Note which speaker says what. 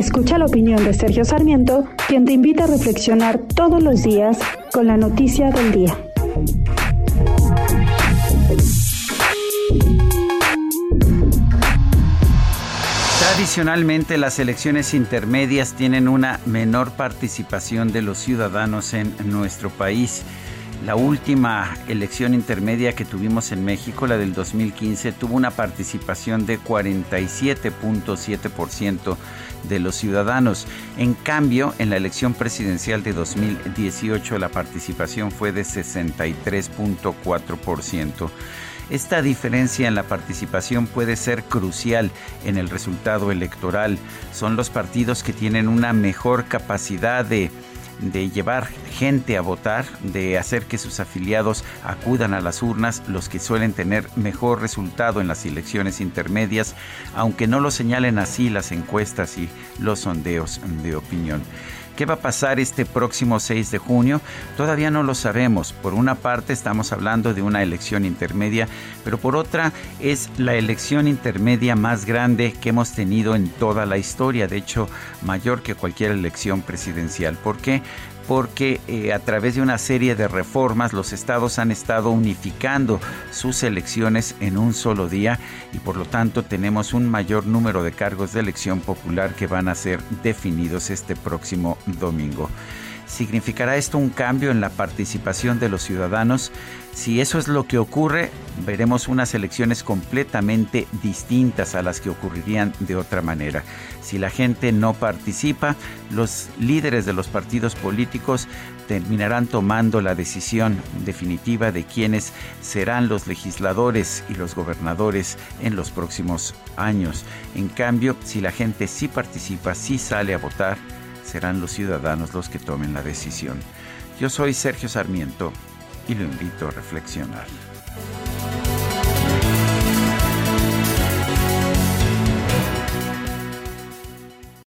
Speaker 1: Escucha la opinión de Sergio Sarmiento, quien te invita a reflexionar todos los días con la noticia del día.
Speaker 2: Tradicionalmente las elecciones intermedias tienen una menor participación de los ciudadanos en nuestro país. La última elección intermedia que tuvimos en México, la del 2015, tuvo una participación de 47.7% de los ciudadanos. En cambio, en la elección presidencial de 2018 la participación fue de 63.4%. Esta diferencia en la participación puede ser crucial en el resultado electoral. Son los partidos que tienen una mejor capacidad de de llevar gente a votar, de hacer que sus afiliados acudan a las urnas, los que suelen tener mejor resultado en las elecciones intermedias, aunque no lo señalen así las encuestas y los sondeos de opinión. ¿Qué va a pasar este próximo 6 de junio? Todavía no lo sabemos. Por una parte estamos hablando de una elección intermedia, pero por otra es la elección intermedia más grande que hemos tenido en toda la historia, de hecho mayor que cualquier elección presidencial. ¿Por qué? Porque eh, a través de una serie de reformas los estados han estado unificando sus elecciones en un solo día y por lo tanto tenemos un mayor número de cargos de elección popular que van a ser definidos este próximo domingo. ¿Significará esto un cambio en la participación de los ciudadanos? Si eso es lo que ocurre, veremos unas elecciones completamente distintas a las que ocurrirían de otra manera. Si la gente no participa, los líderes de los partidos políticos terminarán tomando la decisión definitiva de quiénes serán los legisladores y los gobernadores en los próximos años. En cambio, si la gente sí participa, sí sale a votar, serán los ciudadanos los que tomen la decisión. Yo soy Sergio Sarmiento y lo invito a reflexionar.